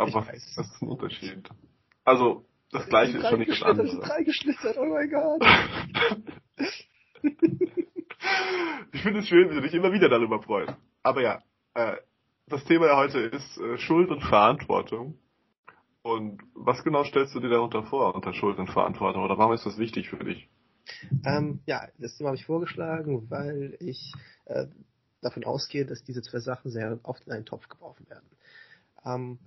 Aber was ist das ein Unterschied? Also, das gleiche ist schon nicht das andere. Das drei geschlittert, oh mein Gott. ich finde es schön, wie du dich immer wieder darüber freust. Aber ja, äh, das Thema ja heute ist äh, Schuld und Verantwortung. Und was genau stellst du dir darunter vor, unter Schuld und Verantwortung? Oder warum ist das wichtig für dich? Ähm, ja, das Thema habe ich vorgeschlagen, weil ich äh, davon ausgehe, dass diese zwei Sachen sehr oft in einen Topf geworfen werden. Ähm,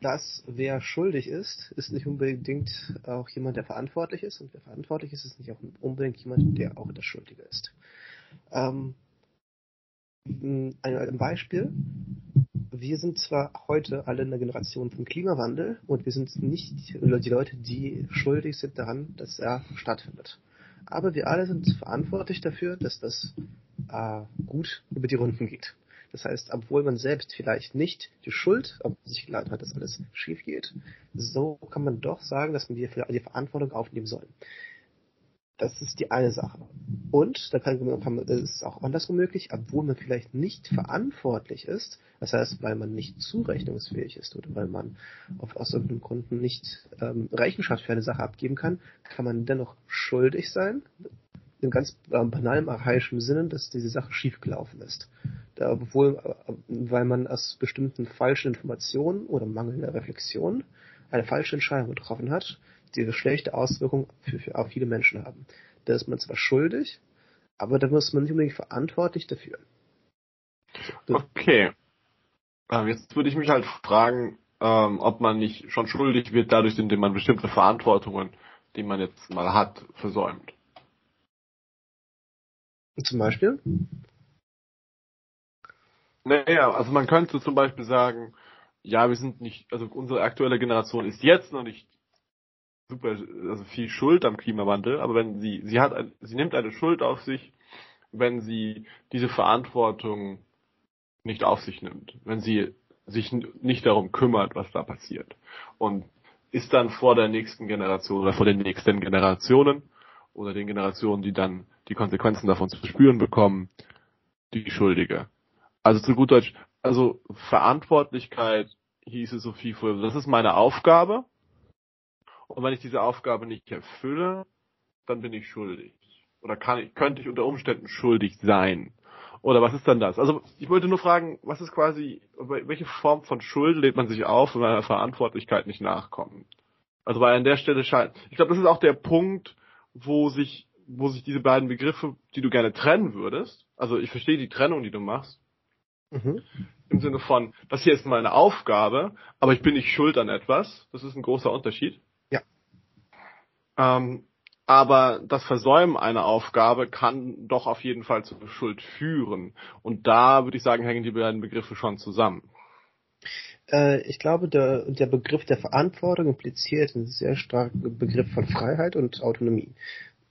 dass wer schuldig ist, ist nicht unbedingt auch jemand, der verantwortlich ist. Und wer verantwortlich ist, ist nicht auch unbedingt jemand, der auch der Schuldige ist. Ähm, ein, Beispiel. Wir sind zwar heute alle in der Generation vom Klimawandel und wir sind nicht die Leute, die schuldig sind daran, dass er stattfindet. Aber wir alle sind verantwortlich dafür, dass das äh, gut über die Runden geht. Das heißt, obwohl man selbst vielleicht nicht die Schuld auf sich geladen hat, dass alles schief geht, so kann man doch sagen, dass man die, die Verantwortung aufnehmen soll. Das ist die eine Sache. Und da kann, kann man, ist auch andersrum möglich, obwohl man vielleicht nicht verantwortlich ist, das heißt, weil man nicht zurechnungsfähig ist oder weil man auf, aus irgendeinem Grund nicht ähm, Rechenschaft für eine Sache abgeben kann, kann man dennoch schuldig sein, in ganz äh, banalem archaischen Sinne, dass diese Sache schiefgelaufen ist. Da, obwohl, äh, weil man aus bestimmten falschen Informationen oder mangelnder Reflexion eine falsche Entscheidung getroffen hat, die schlechte Auswirkungen für, für auf viele Menschen haben. Da ist man zwar schuldig, aber da muss man nicht unbedingt verantwortlich dafür. Okay. Ähm, jetzt würde ich mich halt fragen, ähm, ob man nicht schon schuldig wird dadurch, indem man bestimmte Verantwortungen, die man jetzt mal hat, versäumt. Zum Beispiel? Naja, also man könnte zum Beispiel sagen, ja, wir sind nicht, also unsere aktuelle Generation ist jetzt noch nicht super, also viel Schuld am Klimawandel, aber wenn sie, sie hat, sie nimmt eine Schuld auf sich, wenn sie diese Verantwortung nicht auf sich nimmt, wenn sie sich nicht darum kümmert, was da passiert und ist dann vor der nächsten Generation oder vor den nächsten Generationen oder den Generationen, die dann die Konsequenzen davon zu spüren bekommen, die Schuldige. Also zu gut Deutsch, also Verantwortlichkeit hieße Sophie früher, das ist meine Aufgabe und wenn ich diese Aufgabe nicht erfülle, dann bin ich schuldig. Oder kann ich, könnte ich unter Umständen schuldig sein. Oder was ist dann das? Also ich wollte nur fragen, was ist quasi, welche Form von Schuld lädt man sich auf, wenn man einer Verantwortlichkeit nicht nachkommt? Also weil an der Stelle scheint, ich glaube, das ist auch der Punkt, wo sich, wo sich diese beiden Begriffe, die du gerne trennen würdest, also ich verstehe die Trennung, die du machst, mhm. im Sinne von, das hier ist meine Aufgabe, aber ich bin nicht schuld an etwas, das ist ein großer Unterschied. Ähm, aber das Versäumen einer Aufgabe kann doch auf jeden Fall zur Schuld führen. Und da würde ich sagen, hängen die beiden Begriffe schon zusammen. Äh, ich glaube, der, der Begriff der Verantwortung impliziert einen sehr starken Begriff von Freiheit und Autonomie.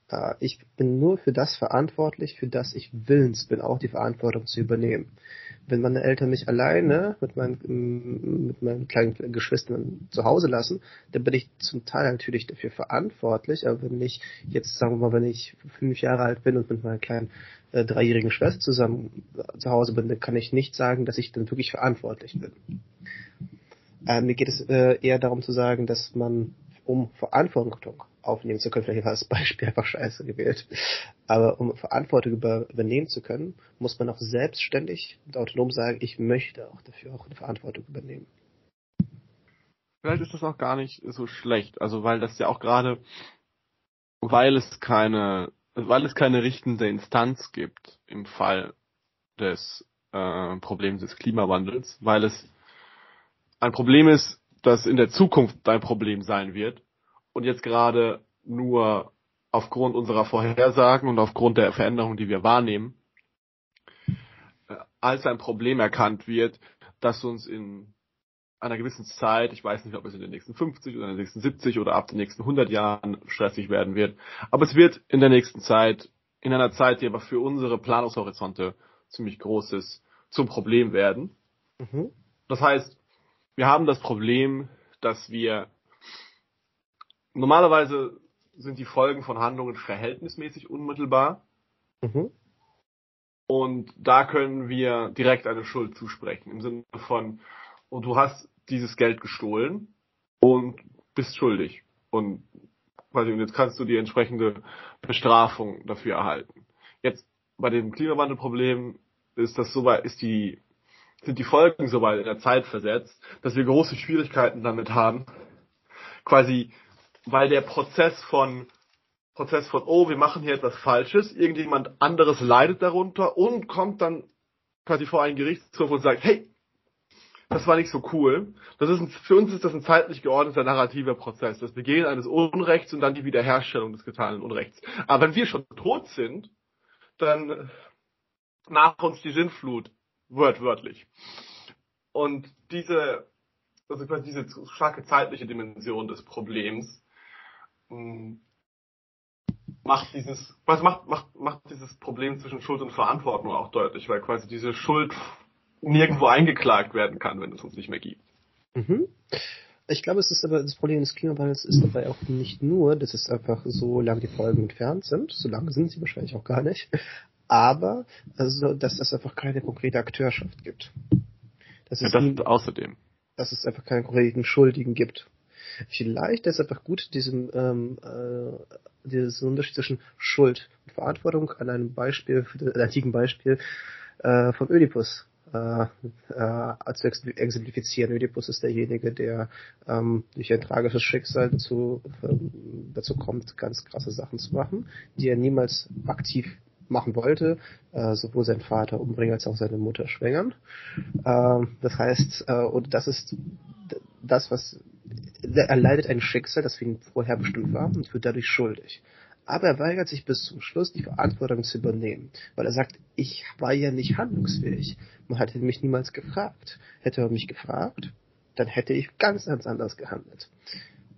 Äh, ich bin nur für das verantwortlich, für das ich willens bin, auch die Verantwortung zu übernehmen wenn meine Eltern mich alleine mit meinen, mm, mit meinen kleinen Geschwistern zu Hause lassen, dann bin ich zum Teil natürlich dafür verantwortlich. Aber wenn ich jetzt, sagen wir mal, wenn ich fünf Jahre alt bin und mit meiner kleinen äh, dreijährigen Schwester zusammen äh, zu Hause bin, dann kann ich nicht sagen, dass ich dann wirklich verantwortlich bin. Äh, mir geht es äh, eher darum zu sagen, dass man um Verantwortung aufnehmen zu können. Vielleicht war das Beispiel einfach scheiße gewählt. Aber um Verantwortung über, übernehmen zu können, muss man auch selbstständig und autonom sagen, ich möchte auch dafür auch eine Verantwortung übernehmen. Vielleicht ist das auch gar nicht so schlecht. Also weil das ja auch gerade, weil es keine, weil es keine richtende Instanz gibt im Fall des äh, Problems des Klimawandels, weil es ein Problem ist, das in der Zukunft ein Problem sein wird und jetzt gerade nur aufgrund unserer Vorhersagen und aufgrund der Veränderungen, die wir wahrnehmen, äh, als ein Problem erkannt wird, das uns in einer gewissen Zeit, ich weiß nicht, ob es in den nächsten 50 oder in den nächsten 70 oder ab den nächsten 100 Jahren stressig werden wird, aber es wird in der nächsten Zeit, in einer Zeit, die aber für unsere Planungshorizonte ziemlich groß ist, zum Problem werden. Mhm. Das heißt, wir haben das Problem, dass wir normalerweise sind die Folgen von Handlungen verhältnismäßig unmittelbar. Mhm. Und da können wir direkt eine Schuld zusprechen. Im Sinne von, und du hast dieses Geld gestohlen und bist schuldig. Und quasi, und jetzt kannst du die entsprechende Bestrafung dafür erhalten. Jetzt bei dem Klimawandelproblem ist das soweit, ist die, sind die Folgen soweit in der Zeit versetzt, dass wir große Schwierigkeiten damit haben, quasi, weil der Prozess von Prozess von, oh, wir machen hier etwas Falsches, irgendjemand anderes leidet darunter und kommt dann quasi vor einen Gerichtshof und sagt, hey, das war nicht so cool. Das ist ein, für uns ist das ein zeitlich geordneter narrativer Prozess. Das Begehen eines Unrechts und dann die Wiederherstellung des getanen Unrechts. Aber wenn wir schon tot sind, dann nach uns die Sintflut, wörtwörtlich. Und diese, also quasi diese starke zeitliche Dimension des Problems hm, macht dieses, was macht, macht, macht dieses Problem zwischen Schuld und Verantwortung auch deutlich, weil quasi diese Schuld nirgendwo eingeklagt werden kann, wenn es uns nicht mehr gibt. Mhm. Ich glaube, es ist aber das Problem des Klimawandels ist dabei auch nicht nur, dass es einfach so lange die Folgen entfernt sind, so lange sind sie wahrscheinlich auch gar nicht, aber also, dass es einfach keine konkrete Akteurschaft gibt. Das ist ja, das nie, außerdem. Dass es einfach keinen konkreten Schuldigen gibt. Vielleicht ist es einfach gut, diesen, ähm, äh, diesen Unterschied zwischen Schuld und Verantwortung an einem Beispiel, für das antiken Beispiel äh, vom Ödipus äh, äh, zu exemplifizieren. Ödipus ist derjenige, der ähm, durch ein tragisches Schicksal dazu, äh, dazu kommt, ganz krasse Sachen zu machen, die er niemals aktiv machen wollte, äh, sowohl sein Vater umbringen als auch seine Mutter schwängern. Äh, das heißt, äh, und das ist das, was er leidet ein Schicksal, das für ihn vorher bestimmt war und wird dadurch schuldig. Aber er weigert sich bis zum Schluss, die Verantwortung zu übernehmen, weil er sagt, ich war ja nicht handlungsfähig. Man hatte mich niemals gefragt. Hätte er mich gefragt, dann hätte ich ganz, ganz anders gehandelt.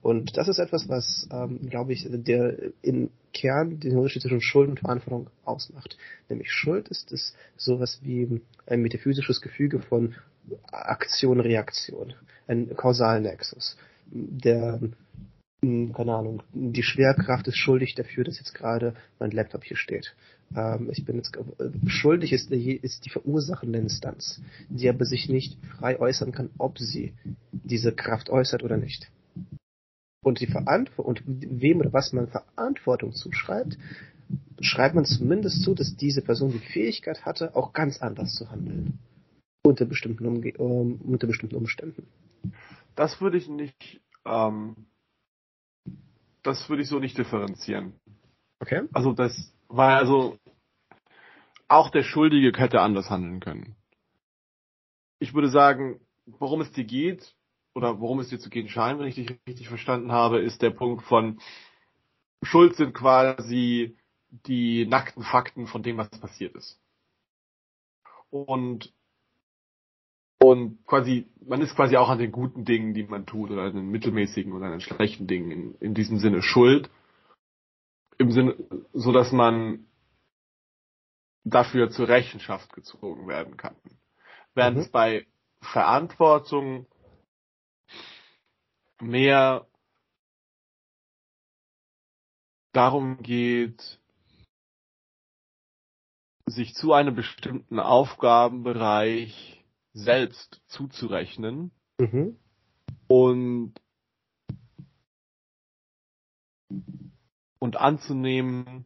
Und das ist etwas, was, ähm, glaube ich, der im Kern den Unterschied zwischen Schuld und Verantwortung ausmacht. Nämlich Schuld ist es sowas wie ein metaphysisches Gefüge von Aktion, Reaktion, ein Kausalnexus. Der hm, keine Ahnung, die Schwerkraft ist schuldig dafür, dass jetzt gerade mein Laptop hier steht. Ähm, ich bin jetzt äh, schuldig ist, ist die verursachende Instanz, die aber sich nicht frei äußern kann, ob sie diese Kraft äußert oder nicht. Und die Verantwortung und wem oder was man Verantwortung zuschreibt, schreibt man zumindest zu, dass diese Person die Fähigkeit hatte, auch ganz anders zu handeln. Unter bestimmten, Umge um, unter bestimmten Umständen. Das würde ich nicht ähm, das würde ich so nicht differenzieren. Okay. Also das war also auch der Schuldige hätte anders handeln können. Ich würde sagen, worum es dir geht oder worum es dir zu gehen scheint, wenn ich dich richtig verstanden habe, ist der Punkt von Schuld sind quasi die nackten Fakten von dem, was passiert ist. Und und quasi, man ist quasi auch an den guten Dingen, die man tut, oder an den mittelmäßigen oder an den schlechten Dingen in, in diesem Sinne schuld. Im Sinne, so dass man dafür zur Rechenschaft gezogen werden kann. Während mhm. es bei Verantwortung mehr darum geht, sich zu einem bestimmten Aufgabenbereich selbst zuzurechnen mhm. und und anzunehmen,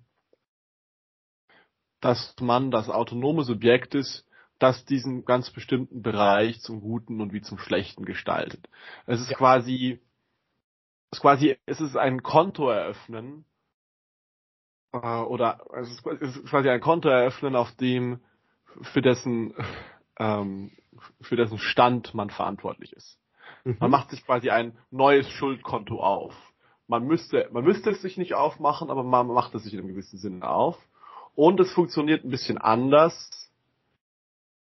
dass man das autonome Subjekt ist, das diesen ganz bestimmten Bereich zum Guten und wie zum Schlechten gestaltet. Es ist ja. quasi, es ist quasi, es ist ein Konto eröffnen, äh, oder es ist, es ist quasi ein Konto eröffnen, auf dem für dessen ähm, für dessen Stand man verantwortlich ist. Mhm. Man macht sich quasi ein neues Schuldkonto auf. Man müsste, man müsste es sich nicht aufmachen, aber man macht es sich in einem gewissen Sinne auf. Und es funktioniert ein bisschen anders.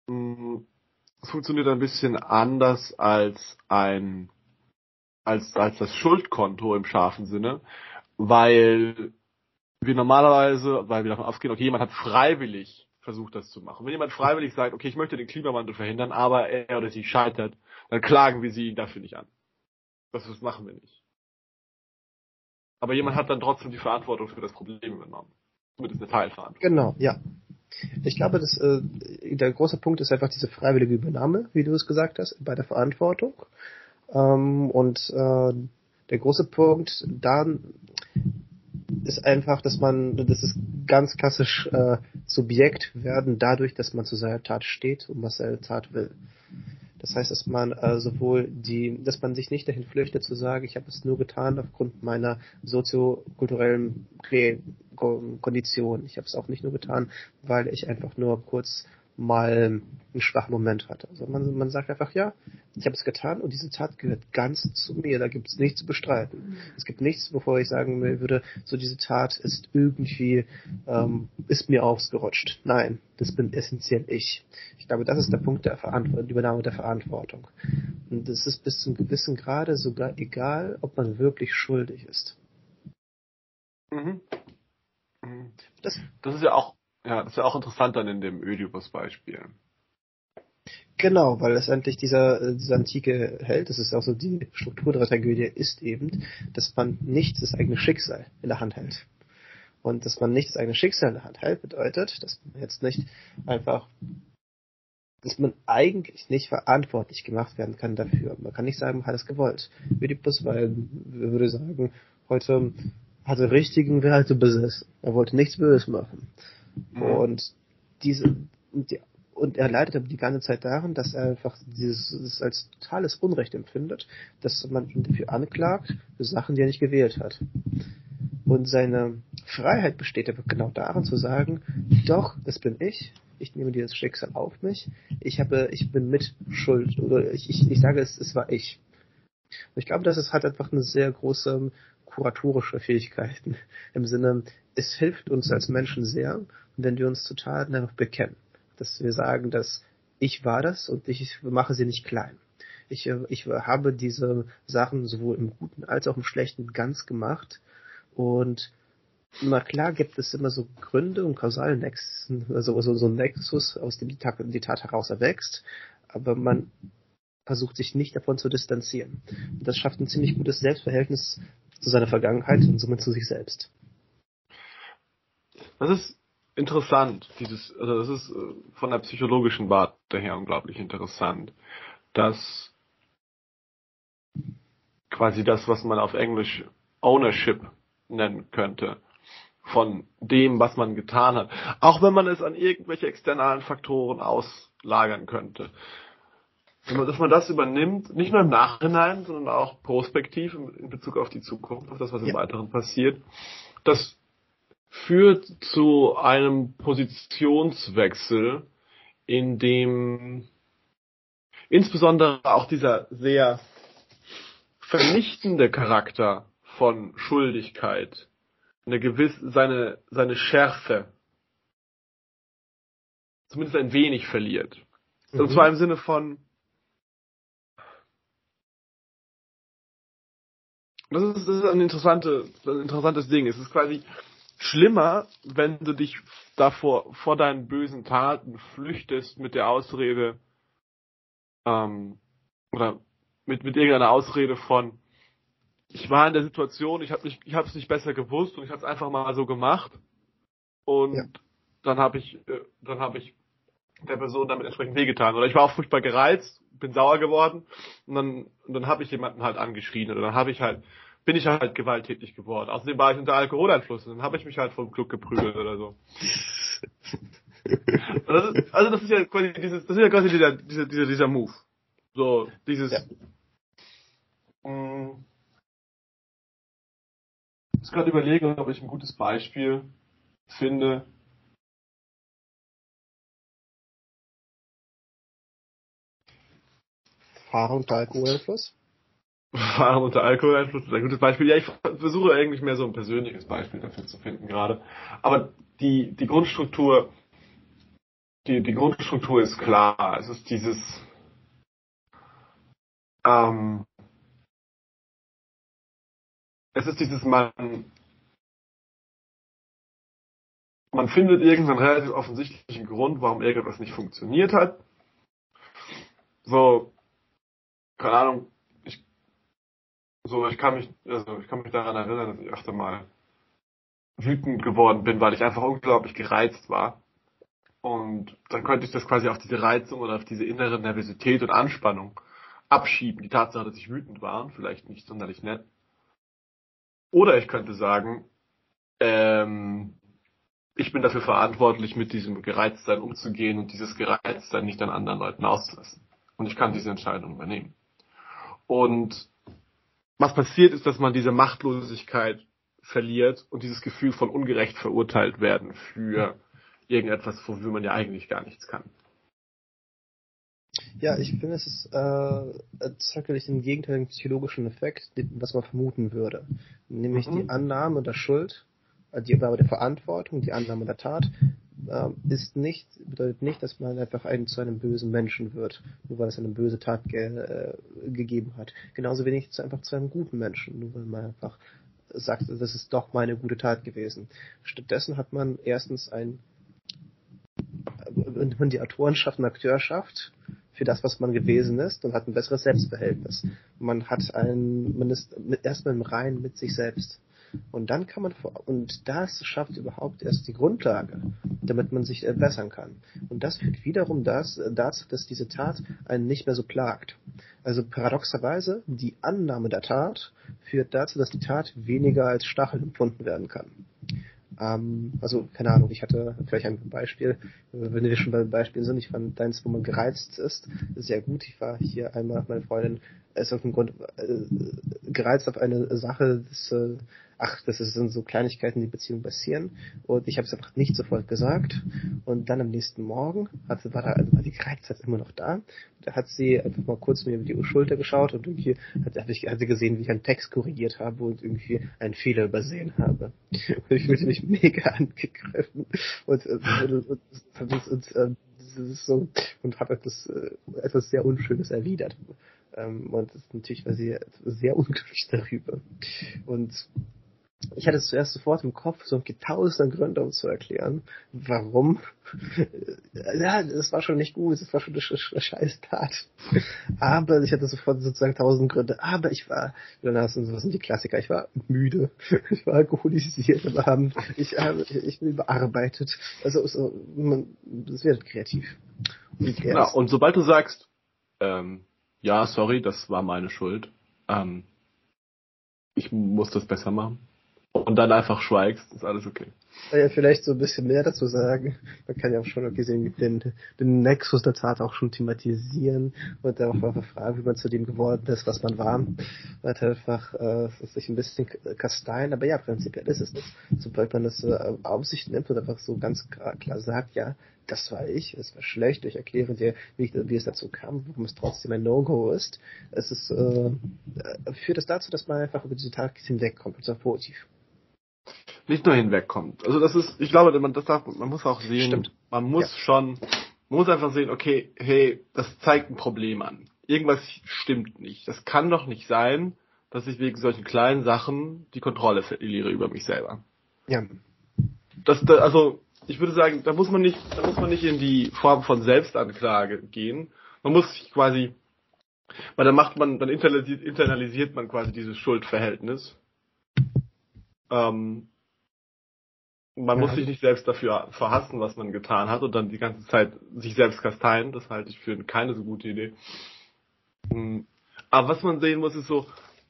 Mm, es funktioniert ein bisschen anders als ein, als, als das Schuldkonto im scharfen Sinne, weil wir normalerweise, weil wir davon ausgehen, okay, jemand hat freiwillig versucht, das zu machen. Wenn jemand freiwillig sagt, okay, ich möchte den Klimawandel verhindern, aber er oder sie scheitert, dann klagen wir sie dafür nicht an. Das, das machen wir nicht. Aber jemand hat dann trotzdem die Verantwortung für das Problem übernommen. Zumindest eine Teilverantwortung. Genau, ja. Ich glaube, dass, äh, der große Punkt ist einfach diese freiwillige Übernahme, wie du es gesagt hast, bei der Verantwortung. Ähm, und äh, der große Punkt dann ist einfach, dass man, das ist ganz klassisch äh, Subjekt werden dadurch, dass man zu seiner Tat steht und was seine Tat will. Das heißt, dass man äh, sowohl die, dass man sich nicht dahin flüchtet zu sagen, ich habe es nur getan aufgrund meiner soziokulturellen Kondition. Ich habe es auch nicht nur getan, weil ich einfach nur kurz mal einen schwachen Moment hatte. Also man, man sagt einfach, ja, ich habe es getan und diese Tat gehört ganz zu mir, da gibt es nichts zu bestreiten. Es gibt nichts, bevor ich sagen würde, so diese Tat ist irgendwie, ähm, ist mir ausgerutscht. Nein, das bin essentiell ich. Ich glaube, das ist der Punkt der Verantwortung, Übernahme der Verantwortung. Und es ist bis zum gewissen Grade sogar egal, ob man wirklich schuldig ist. Mhm. Das, das ist ja auch ja, das ist ja auch interessant dann in dem Ödipus-Beispiel. Genau, weil letztendlich dieser, äh, dieser antike Held, das ist auch so die Struktur der Tragödie, ist eben, dass man nicht das eigene Schicksal in der Hand hält. Und dass man nicht das eigene Schicksal in der Hand hält, bedeutet, dass man jetzt nicht einfach, dass man eigentlich nicht verantwortlich gemacht werden kann dafür. Man kann nicht sagen, man hat es gewollt. Ödipus, weil, würde sagen, heute hatte richtigen Werte besessen. Er wollte nichts Böses machen. Mhm. Und diese, die, und er leidet aber die ganze Zeit daran, dass er einfach dieses, dieses als totales Unrecht empfindet, dass man ihn dafür anklagt, für Sachen, die er nicht gewählt hat. Und seine Freiheit besteht aber genau darin zu sagen, doch, das bin ich, ich nehme dieses Schicksal auf mich, ich habe, ich bin mit Schuld, oder ich, ich, ich sage es, es war ich. Und ich glaube, das ist, hat einfach eine sehr große kuratorische Fähigkeiten. Im Sinne, es hilft uns als Menschen sehr, wenn wir uns zu Taten einfach bekennen. Dass wir sagen, dass ich war das und ich mache sie nicht klein. Ich, ich habe diese Sachen sowohl im Guten als auch im Schlechten ganz gemacht. Und na klar gibt es immer so Gründe und kausalen Nexen, also so, so ein Nexus, aus dem die Tat, die Tat heraus erwächst. Aber man versucht sich nicht davon zu distanzieren. Das schafft ein ziemlich gutes Selbstverhältnis zu seiner Vergangenheit und somit zu sich selbst. Das ist interessant, dieses, also das ist äh, von der psychologischen Warte her unglaublich interessant, dass quasi das, was man auf Englisch Ownership nennen könnte, von dem, was man getan hat, auch wenn man es an irgendwelche externen Faktoren auslagern könnte. Dass man das übernimmt, nicht nur im Nachhinein, sondern auch prospektiv in Bezug auf die Zukunft, auf das, was im ja. Weiteren passiert, das führt zu einem Positionswechsel, in dem insbesondere auch dieser sehr vernichtende Charakter von Schuldigkeit, eine gewisse, seine, seine Schärfe, zumindest ein wenig verliert. Mhm. Und zwar im Sinne von, das ist, das ist ein, interessante, ein interessantes Ding. Es ist quasi, schlimmer, wenn du dich davor vor deinen bösen Taten flüchtest mit der Ausrede ähm, oder mit mit irgendeiner Ausrede von ich war in der Situation, ich habe nicht ich habe es nicht besser gewusst und ich habe es einfach mal so gemacht und ja. dann habe ich äh, dann habe ich der Person damit entsprechend wehgetan oder ich war auch furchtbar gereizt, bin sauer geworden und dann und dann habe ich jemanden halt angeschrien oder dann habe ich halt bin ich halt gewalttätig geworden. Außerdem war ich unter Alkoholeinfluss und dann habe ich mich halt vom Club geprügelt oder so. das ist, also das ist ja quasi dieses, das ist ja quasi dieser, dieser, dieser, dieser Move. So, dieses. Ja. Mh, mm. ich muss gerade überlegen, ob ich ein gutes Beispiel finde. Fahren unter Alkoholeinfluss? Fahren unter Alkoholeinfluss ist ein gutes Beispiel. Ja, ich versuche eigentlich mehr so ein persönliches Beispiel dafür zu finden gerade. Aber die, die Grundstruktur, die, die Grundstruktur ist klar. Es ist dieses, ähm, es ist dieses, man, man findet irgendeinen relativ offensichtlichen Grund, warum irgendwas nicht funktioniert hat. So, keine Ahnung, so, ich kann mich, also ich kann mich daran erinnern, dass ich öfter mal wütend geworden bin, weil ich einfach unglaublich gereizt war. Und dann könnte ich das quasi auf diese Reizung oder auf diese innere Nervosität und Anspannung abschieben, die Tatsache, dass ich wütend war, vielleicht nicht sonderlich nett. Oder ich könnte sagen, ähm, ich bin dafür verantwortlich, mit diesem Gereiztsein umzugehen und dieses Gereiztsein nicht an anderen Leuten auszulassen. Und ich kann diese Entscheidung übernehmen. Und was passiert ist, dass man diese Machtlosigkeit verliert und dieses Gefühl von ungerecht verurteilt werden für irgendetwas, wofür man ja eigentlich gar nichts kann. Ja, ich finde, es ist äh, tatsächlich den gegenteiligen psychologischen Effekt, was man vermuten würde. Nämlich mhm. die Annahme der Schuld, äh, die Annahme der Verantwortung, die Annahme der Tat, ist nicht, bedeutet nicht, dass man einfach einen zu einem bösen Menschen wird, nur weil es eine böse Tat ge äh, gegeben hat. Genauso wenig zu einfach zu einem guten Menschen, nur weil man einfach sagt, das ist doch meine gute Tat gewesen. Stattdessen hat man erstens ein wenn man die Autorenschaft und Akteurschaft für das, was man gewesen ist und hat ein besseres Selbstverhältnis. Man hat ein, man ist erstmal im Reinen mit sich selbst. Und dann kann man, und das schafft überhaupt erst die Grundlage, damit man sich verbessern kann. Und das führt wiederum das, dazu, dass diese Tat einen nicht mehr so plagt. Also paradoxerweise, die Annahme der Tat führt dazu, dass die Tat weniger als Stachel empfunden werden kann. Ähm, also, keine Ahnung, ich hatte vielleicht ein Beispiel, wenn wir schon bei Beispielen sind, ich fand deins, wo man gereizt ist, sehr gut. Ich war hier einmal, meine Freundin ist auf dem Grund äh, gereizt auf eine Sache, das, äh, ach, das sind so Kleinigkeiten, die Beziehung passieren. Und ich habe es einfach nicht sofort gesagt. Und dann am nächsten Morgen hatte, war da, also war die Gereiztheit immer noch da. Da hat sie einfach mal kurz mir über die Schulter geschaut und irgendwie hat, hat, ich, hat sie gesehen, wie ich einen Text korrigiert habe und irgendwie einen Fehler übersehen habe. Und ich fühlte mich mega angegriffen. Und, und, und, und, und, und, und so, und habe etwas, äh, etwas sehr Unschönes erwidert. Ähm, und das natürlich war sie sehr unglücklich darüber. Und ich hatte es zuerst sofort im Kopf, so tausend Gründe, um zu erklären, warum. ja, das war schon nicht gut, das war schon eine, eine Scheißtat. Aber ich hatte sofort sozusagen tausend Gründe. Aber ich war, hast du, was sind die Klassiker? Ich war müde, ich war alkoholisiert am Abend, ich, habe, ich bin überarbeitet. Also, so, man, das wird kreativ. Und, ja, und sobald du sagst, ähm, ja, sorry, das war meine Schuld, ähm, ich muss das besser machen und dann einfach schweigst, ist alles okay. Ja, vielleicht so ein bisschen mehr dazu sagen. Man kann ja auch schon okay, den, den Nexus der Tat auch schon thematisieren und auch einfach fragen, wie man zu dem geworden ist, was man war. Man hat einfach äh, sich ein bisschen kasteien, aber ja, prinzipiell ist es das. Sobald man das äh, auf sich nimmt und einfach so ganz klar, klar sagt, ja, das war ich, es war schlecht, ich erkläre dir, wie, wie es dazu kam, warum es trotzdem ein No-Go ist. Es ist, äh, äh führt es dazu, dass man einfach über diese Tat hinwegkommt, und zwar positiv nicht nur hinwegkommt. Also das ist, ich glaube, man, das darf, man muss auch sehen, Stimmt. man muss ja. schon, man muss einfach sehen, okay, hey, das zeigt ein Problem an. Irgendwas stimmt nicht. Das kann doch nicht sein, dass ich wegen solchen kleinen Sachen die Kontrolle verliere über mich selber. Ja. Das, da, also, ich würde sagen, da muss man nicht, da muss man nicht in die Form von Selbstanklage gehen. Man muss sich quasi, weil dann macht man, dann internalisiert, internalisiert man quasi dieses Schuldverhältnis. Ähm, man ja. muss sich nicht selbst dafür verhassen, was man getan hat und dann die ganze Zeit sich selbst kasteien. Das halte ich für keine so gute Idee. Hm. Aber was man sehen muss, ist so,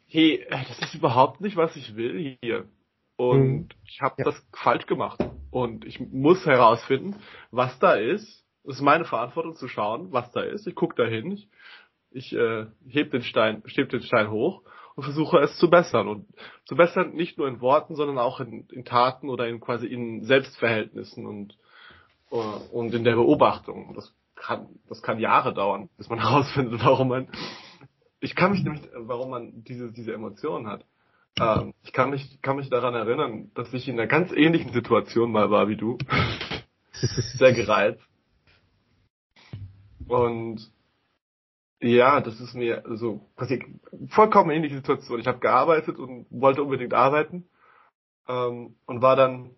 hey, das ist überhaupt nicht, was ich will hier. Und mhm. ich habe ja. das falsch gemacht. Und ich muss herausfinden, was da ist. Es ist meine Verantwortung zu schauen, was da ist. Ich gucke da hin, ich, ich äh, heb den Stein, heb den Stein hoch und versuche es zu bessern. Und zu bessern nicht nur in Worten, sondern auch in, in Taten oder in quasi in Selbstverhältnissen und, uh, und in der Beobachtung. Das kann, das kann Jahre dauern, bis man herausfindet, warum man, ich kann mich nämlich, warum man diese, diese Emotionen hat. Ähm, ich kann mich, kann mich daran erinnern, dass ich in einer ganz ähnlichen Situation mal war wie du. Sehr gereizt. Und ja, das ist mir so passiert. Vollkommen ähnliche Situation. Ich habe gearbeitet und wollte unbedingt arbeiten ähm, und war dann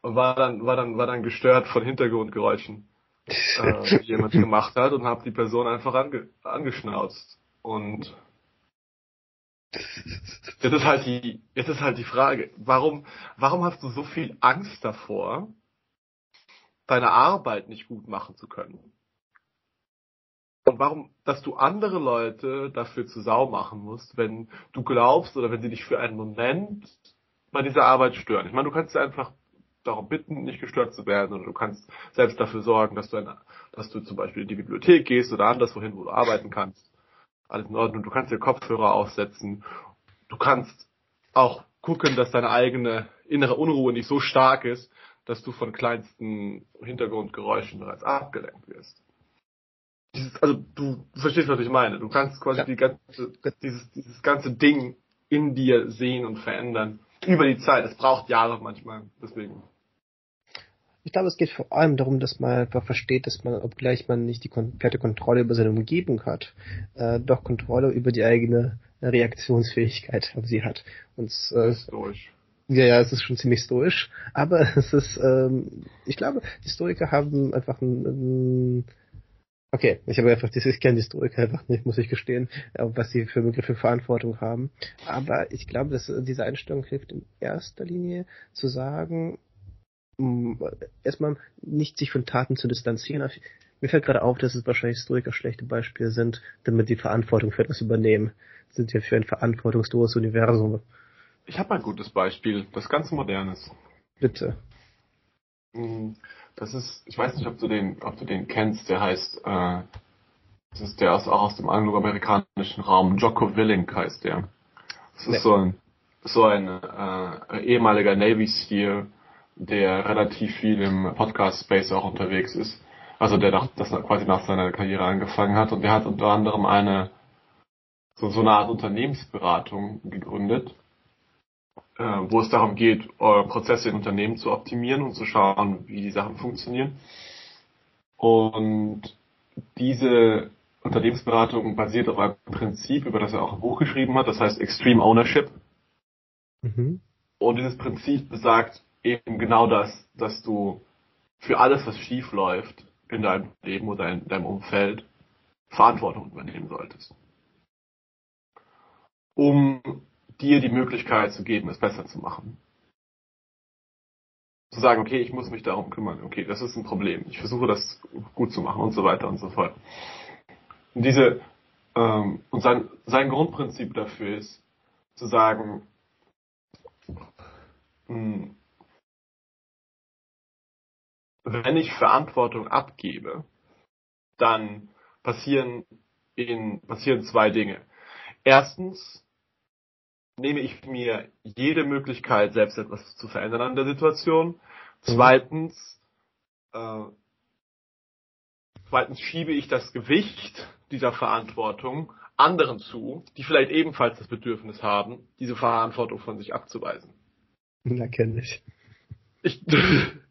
und war dann war dann war dann gestört von Hintergrundgeräuschen, äh, die jemand gemacht hat und habe die Person einfach ange, angeschnauzt und jetzt ist halt die jetzt ist halt die Frage, warum warum hast du so viel Angst davor, deine Arbeit nicht gut machen zu können? Und warum, dass du andere Leute dafür zu Sau machen musst, wenn du glaubst oder wenn sie dich für einen Moment bei dieser Arbeit stören. Ich meine, du kannst einfach darum bitten, nicht gestört zu werden oder du kannst selbst dafür sorgen, dass du, eine, dass du zum Beispiel in die Bibliothek gehst oder anderswohin, wo du arbeiten kannst. Alles in Ordnung. Du kannst dir Kopfhörer aufsetzen. Du kannst auch gucken, dass deine eigene innere Unruhe nicht so stark ist, dass du von kleinsten Hintergrundgeräuschen bereits abgelenkt wirst. Dieses, also du verstehst, was ich meine. Du kannst quasi ja. die ganze, dieses, dieses ganze Ding in dir sehen und verändern. Über die Zeit. Es braucht Jahre manchmal. Deswegen. Ich glaube, es geht vor allem darum, dass man einfach versteht, dass man, obgleich man nicht die komplette Kontrolle über seine Umgebung hat, äh, doch Kontrolle über die eigene Reaktionsfähigkeit sie hat. Und äh, stoisch. Ja, ja, es ist schon ziemlich stoisch, aber es ist, ähm, ich glaube, die Stoiker haben einfach ein, ein Okay, ich habe einfach, ich kenne die Stoiker einfach nicht, muss ich gestehen, äh, was sie für Begriffe Verantwortung haben. Aber ich glaube, dass diese Einstellung hilft in erster Linie zu sagen, erstmal nicht sich von Taten zu distanzieren. Mir fällt gerade auf, dass es wahrscheinlich Stoiker schlechte Beispiele sind, damit die Verantwortung für etwas übernehmen. Sind ja für ein verantwortungsloses Universum. Ich habe ein gutes Beispiel, das ganz modernes. Bitte. Hm, das ist, ich weiß nicht, ob du den, ob du den kennst, der heißt, äh, das ist der ist auch aus dem angloamerikanischen Raum, Jocko Willink heißt der. Das ist nee. so ein, so ein äh, ehemaliger Navy SEAL, der relativ viel im Podcast-Space auch unterwegs ist. Also der nach, das quasi nach seiner Karriere angefangen hat und der hat unter anderem eine so, so eine Art Unternehmensberatung gegründet, äh, wo es darum geht, eure Prozesse in Unternehmen zu optimieren und zu schauen, wie die Sachen funktionieren. Und diese Unternehmensberatung basiert auf einem Prinzip, über das er auch ein Buch geschrieben hat, das heißt Extreme Ownership. Mhm. Und dieses Prinzip besagt eben genau das, dass du für alles, was schief läuft in deinem Leben oder in deinem Umfeld, Verantwortung übernehmen solltest. Um dir die Möglichkeit zu geben, es besser zu machen. Zu sagen, okay, ich muss mich darum kümmern, okay, das ist ein Problem, ich versuche das gut zu machen und so weiter und so fort. Und diese, ähm, und sein, sein Grundprinzip dafür ist, zu sagen, mh, hm, wenn ich Verantwortung abgebe, dann passieren in, passieren zwei Dinge. Erstens nehme ich mir jede Möglichkeit, selbst etwas zu verändern an der Situation. Mhm. Zweitens, äh, zweitens schiebe ich das Gewicht dieser Verantwortung anderen zu, die vielleicht ebenfalls das Bedürfnis haben, diese Verantwortung von sich abzuweisen. Na, kenne ich. Ich,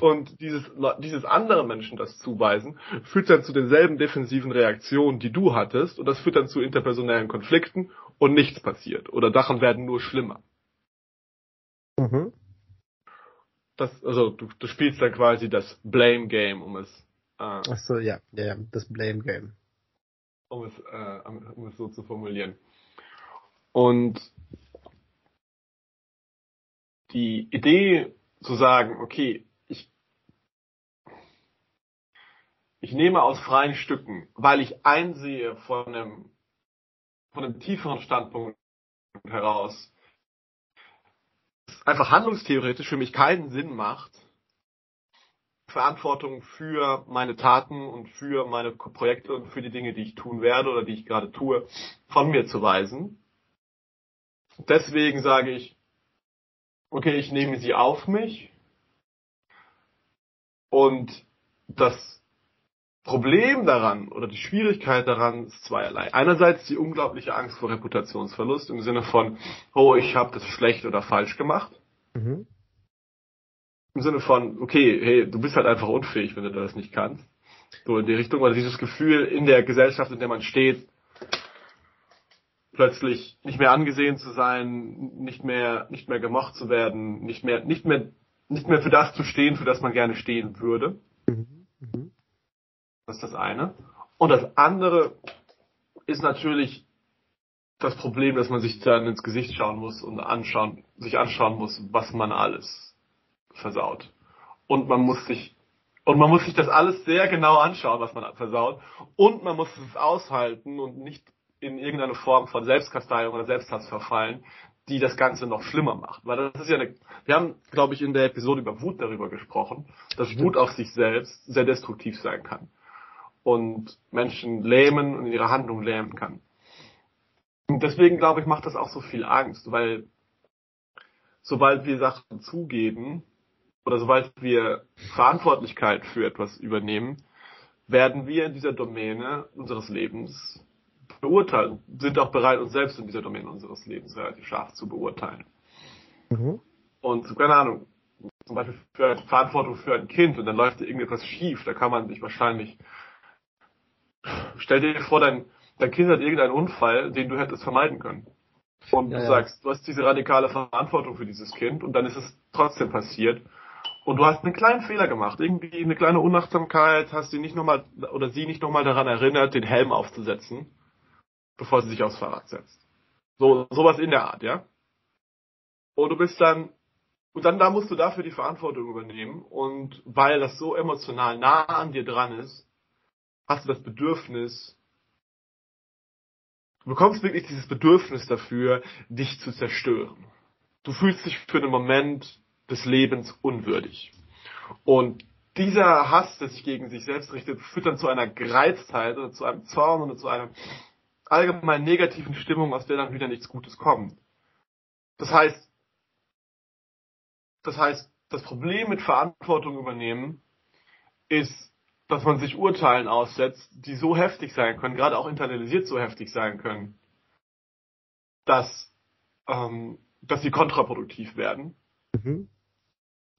und dieses, dieses andere Menschen das zuweisen, führt dann zu denselben defensiven Reaktionen, die du hattest, und das führt dann zu interpersonellen Konflikten und nichts passiert. Oder Sachen werden nur schlimmer. Mhm. Das, also du, du spielst dann quasi das Blame Game, um es. Äh, Ach so, ja, ja, ja, das Blame Game. Um es, äh, um es so zu formulieren. Und die Idee zu sagen, okay, ich nehme aus freien Stücken, weil ich einsehe von einem, von einem tieferen Standpunkt heraus, es einfach handlungstheoretisch für mich keinen Sinn macht, Verantwortung für meine Taten und für meine Projekte und für die Dinge, die ich tun werde oder die ich gerade tue, von mir zu weisen. Deswegen sage ich, okay, ich nehme sie auf mich und das Problem daran oder die Schwierigkeit daran ist zweierlei. Einerseits die unglaubliche Angst vor Reputationsverlust im Sinne von, oh, ich habe das schlecht oder falsch gemacht. Mhm. Im Sinne von, okay, hey, du bist halt einfach unfähig, wenn du das nicht kannst. So in die Richtung, oder dieses Gefühl in der Gesellschaft, in der man steht, plötzlich nicht mehr angesehen zu sein, nicht mehr, nicht mehr gemocht zu werden, nicht mehr, nicht mehr, nicht mehr für das zu stehen, für das man gerne stehen würde. Mhm. Mhm. Das ist das eine. Und das andere ist natürlich das Problem, dass man sich dann ins Gesicht schauen muss und anschauen, sich anschauen muss, was man alles versaut. Und man muss sich, Und man muss sich das alles sehr genau anschauen, was man versaut. Und man muss es aushalten und nicht in irgendeine Form von Selbstkasteiung oder Selbsthass verfallen, die das Ganze noch schlimmer macht. Weil das ist ja eine, wir haben, glaube ich, in der Episode über Wut darüber gesprochen, dass Wut auf sich selbst sehr destruktiv sein kann. Und Menschen lähmen und ihre Handlung lähmen kann. Und deswegen, glaube ich, macht das auch so viel Angst, weil sobald wir Sachen zugeben oder sobald wir Verantwortlichkeit für etwas übernehmen, werden wir in dieser Domäne unseres Lebens beurteilen, sind auch bereit, uns selbst in dieser Domäne unseres Lebens relativ scharf zu beurteilen. Mhm. Und keine Ahnung, zum Beispiel für Verantwortung für ein Kind und dann läuft irgendetwas schief, da kann man sich wahrscheinlich, stell dir vor, dein, dein Kind hat irgendeinen Unfall, den du hättest vermeiden können. Und ja, du sagst, du hast diese radikale Verantwortung für dieses Kind und dann ist es trotzdem passiert. Und du hast einen kleinen Fehler gemacht, irgendwie eine kleine Unachtsamkeit, hast sie nicht nochmal oder sie nicht nochmal daran erinnert, den Helm aufzusetzen bevor sie sich aufs Fahrrad setzt. So, sowas in der Art, ja? Und du bist dann, und dann da musst du dafür die Verantwortung übernehmen. Und weil das so emotional nah an dir dran ist, hast du das Bedürfnis, du bekommst wirklich dieses Bedürfnis dafür, dich zu zerstören. Du fühlst dich für einen Moment des Lebens unwürdig. Und dieser Hass, der sich gegen sich selbst richtet, führt dann zu einer Gereiztheit oder zu einem Zorn oder zu einem allgemein negativen Stimmung, aus der dann wieder nichts Gutes kommt. Das heißt, das heißt, das Problem mit Verantwortung übernehmen ist, dass man sich Urteilen aussetzt, die so heftig sein können, gerade auch internalisiert so heftig sein können, dass, ähm, dass sie kontraproduktiv werden. Mhm.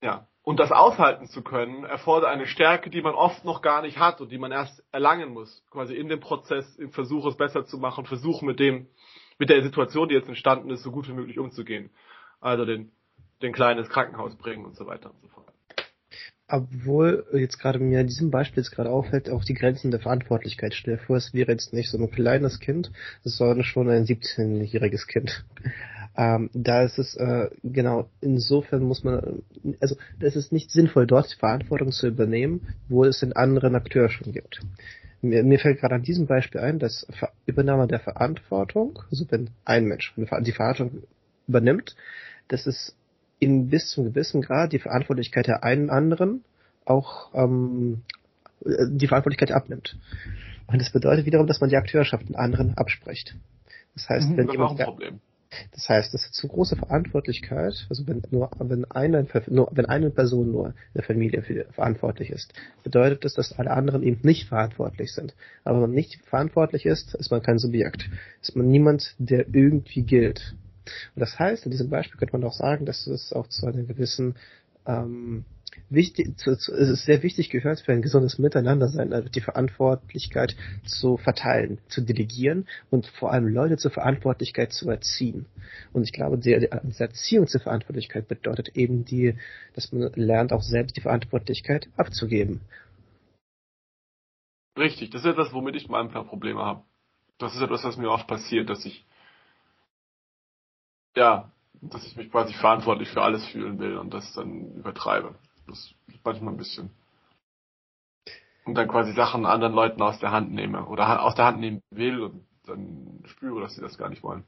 Ja. Und das aushalten zu können, erfordert eine Stärke, die man oft noch gar nicht hat und die man erst erlangen muss. Quasi in dem Prozess, im Versuch, es besser zu machen, Versuch mit dem, mit der Situation, die jetzt entstanden ist, so gut wie möglich umzugehen. Also den, den Kleinen ins Krankenhaus bringen und so weiter und so fort. Obwohl jetzt gerade mir in diesem Beispiel jetzt gerade auffällt, auch die Grenzen der Verantwortlichkeit. Stell vor, es wäre jetzt nicht so ein kleines Kind, sondern schon ein 17-jähriges Kind. Ähm, da ist es, äh, genau, insofern muss man, also es ist nicht sinnvoll, dort die Verantwortung zu übernehmen, wo es einen anderen Akteur schon gibt. Mir, mir fällt gerade an diesem Beispiel ein, dass Übernahme der Verantwortung, also wenn ein Mensch die Verantwortung übernimmt, dass es in bis zum gewissen Grad die Verantwortlichkeit der einen anderen auch ähm, die Verantwortlichkeit abnimmt. Und das bedeutet wiederum, dass man die Akteurschaft den anderen abspricht. Das heißt, mhm, wenn das jemand, das heißt, das ist zu große Verantwortlichkeit, also wenn nur wenn eine, nur, wenn eine Person nur in der Familie für, verantwortlich ist, bedeutet das, dass alle anderen eben nicht verantwortlich sind. Aber wenn man nicht verantwortlich ist, ist man kein Subjekt. Ist man niemand, der irgendwie gilt. Und das heißt, in diesem Beispiel könnte man auch sagen, dass es auch zu einer gewissen ähm, wichtig, zu, zu, es ist sehr wichtig gehört für ein gesundes Miteinander sein, also die Verantwortlichkeit zu verteilen, zu delegieren und vor allem Leute zur Verantwortlichkeit zu erziehen. Und ich glaube, die, die Erziehung zur Verantwortlichkeit bedeutet eben die, dass man lernt, auch selbst die Verantwortlichkeit abzugeben. Richtig, das ist etwas, womit ich manchmal Probleme habe. Das ist etwas, was mir oft passiert, dass ich ja, dass ich mich quasi verantwortlich für alles fühlen will und das dann übertreibe. Das ist manchmal ein bisschen. Und dann quasi Sachen anderen Leuten aus der Hand nehme oder aus der Hand nehmen will und dann spüre, dass sie das gar nicht wollen.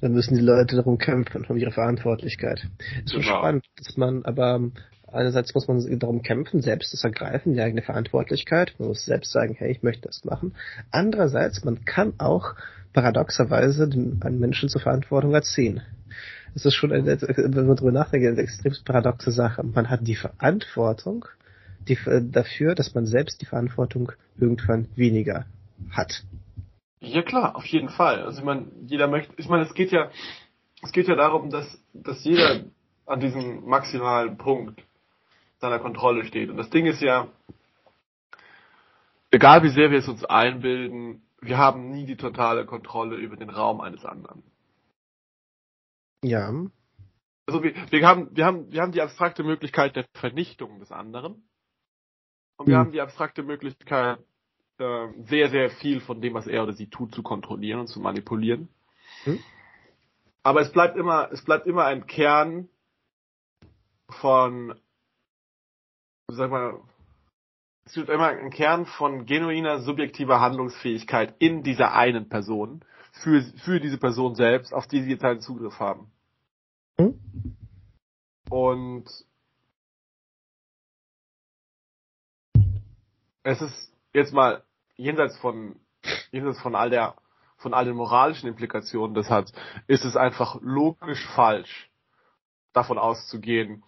Dann müssen die Leute darum kämpfen, um ihre Verantwortlichkeit. Ist schon genau. spannend, dass man, aber ähm, einerseits muss man darum kämpfen, selbst das ergreifen, die eigene Verantwortlichkeit. Man muss selbst sagen, hey, ich möchte das machen. Andererseits, man kann auch paradoxerweise den, einen Menschen zur Verantwortung erziehen. Es ist schon, eine, wenn man darüber nachdenkt, eine extrem paradoxe Sache. Man hat die Verantwortung die, dafür, dass man selbst die Verantwortung irgendwann weniger hat. Ja klar, auf jeden Fall. Also ich meine, jeder möchte, ich meine, es geht ja, es geht ja darum, dass, dass jeder an diesem maximalen Punkt seiner Kontrolle steht. Und das Ding ist ja, egal wie sehr wir es uns einbilden, wir haben nie die totale Kontrolle über den Raum eines anderen. Ja. Also wir, wir haben, wir haben, wir haben die abstrakte Möglichkeit der Vernichtung des anderen. Und wir hm. haben die abstrakte Möglichkeit, äh, sehr, sehr viel von dem, was er oder sie tut, zu kontrollieren und zu manipulieren. Hm. Aber es bleibt immer, es bleibt immer ein Kern von sag mal, es gibt immer einen Kern von genuiner subjektiver Handlungsfähigkeit in dieser einen Person für, für diese Person selbst, auf die sie jetzt einen Zugriff haben. Und es ist jetzt mal jenseits von jenseits von all der von all den moralischen Implikationen das hat, ist es einfach logisch falsch, davon auszugehen,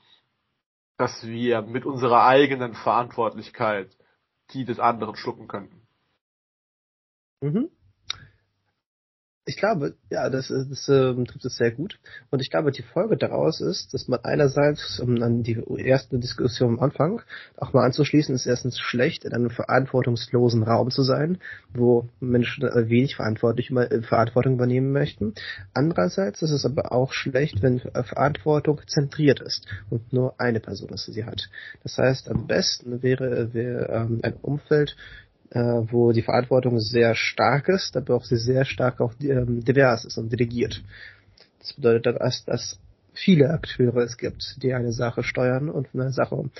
dass wir mit unserer eigenen Verantwortlichkeit die des anderen schlucken könnten. Mhm glaube, ja, das, das äh, trifft es sehr gut. Und ich glaube, die Folge daraus ist, dass man einerseits, um an die erste Diskussion am Anfang auch mal anzuschließen, ist erstens schlecht, in einem verantwortungslosen Raum zu sein, wo Menschen äh, wenig verantwortlich, äh, Verantwortung übernehmen möchten. Andererseits ist es aber auch schlecht, wenn äh, Verantwortung zentriert ist und nur eine Person ist, sie hat. Das heißt, am besten wäre, wäre ähm, ein Umfeld, wo die Verantwortung sehr stark ist, aber auch sehr stark auch ähm, divers ist und delegiert. Das bedeutet, dass, dass viele Akteure es gibt, die eine Sache steuern und eine Sache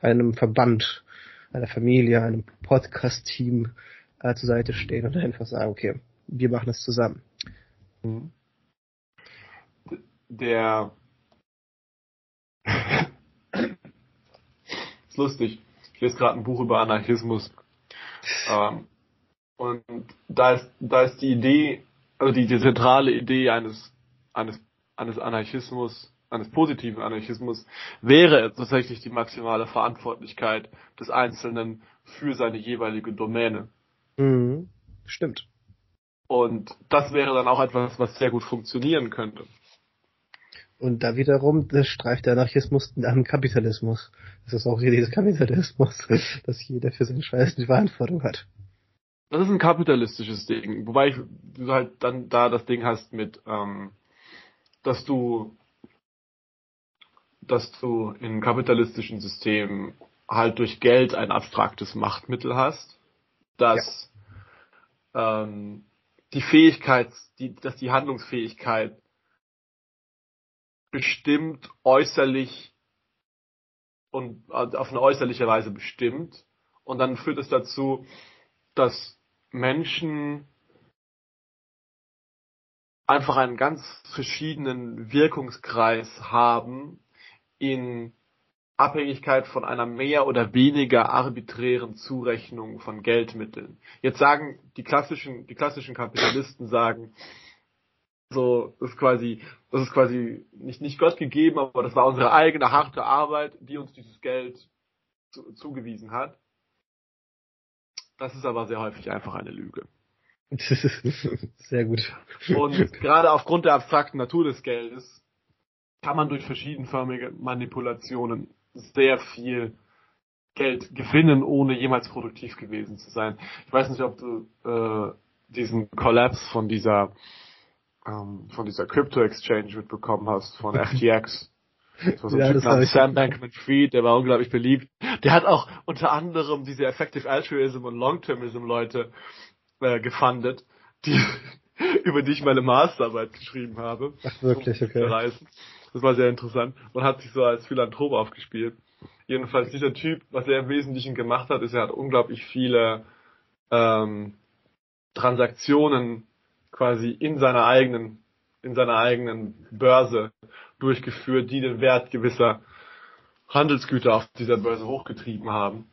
einem Verband, einer Familie, einem Podcast-Team äh, zur Seite stehen und einfach sagen, okay, wir machen es zusammen. Mhm. Der ist lustig. Ich lese gerade ein Buch über Anarchismus ähm, und da ist, da ist die Idee, also die, die zentrale Idee eines, eines, eines Anarchismus, eines positiven Anarchismus, wäre tatsächlich die maximale Verantwortlichkeit des Einzelnen für seine jeweilige Domäne. Mhm. Stimmt. Und das wäre dann auch etwas, was sehr gut funktionieren könnte. Und da wiederum das streift der Anarchismus am Kapitalismus. Das ist auch die Idee des Kapitalismus, dass jeder für seinen Scheiß die Verantwortung hat. Das ist ein kapitalistisches Ding, wobei ich, du halt dann da das Ding hast mit, ähm, dass du, dass du in kapitalistischen Systemen halt durch Geld ein abstraktes Machtmittel hast, dass ja. ähm, die Fähigkeit, die, dass die Handlungsfähigkeit bestimmt äußerlich und äh, auf eine äußerliche Weise bestimmt. Und dann führt es dazu, dass Menschen einfach einen ganz verschiedenen Wirkungskreis haben in Abhängigkeit von einer mehr oder weniger arbiträren Zurechnung von Geldmitteln. Jetzt sagen die klassischen, die klassischen Kapitalisten sagen, so, das ist quasi, das ist quasi nicht, nicht Gott gegeben, aber das war unsere eigene harte Arbeit, die uns dieses Geld zu, zugewiesen hat. Das ist aber sehr häufig einfach eine Lüge. sehr gut. Und gerade aufgrund der abstrakten Natur des Geldes kann man durch verschiedenförmige Manipulationen sehr viel Geld gewinnen, ohne jemals produktiv gewesen zu sein. Ich weiß nicht, ob du äh, diesen Collapse von dieser ähm, von dieser Crypto Exchange mitbekommen hast, von FTX. Das war so ein ja, Typ Sam Bankman-Fried, der war unglaublich beliebt. Der hat auch unter anderem diese Effective Altruism und Long-Termism Leute äh, gefundet, die über die ich meine Masterarbeit geschrieben habe. Ach wirklich, okay. Reisen. Das war sehr interessant und hat sich so als Philanthrop aufgespielt. Jedenfalls dieser Typ, was er im Wesentlichen gemacht hat, ist, er hat unglaublich viele ähm, Transaktionen quasi in seiner eigenen, in seiner eigenen Börse durchgeführt, die den Wert gewisser Handelsgüter auf dieser Börse hochgetrieben haben.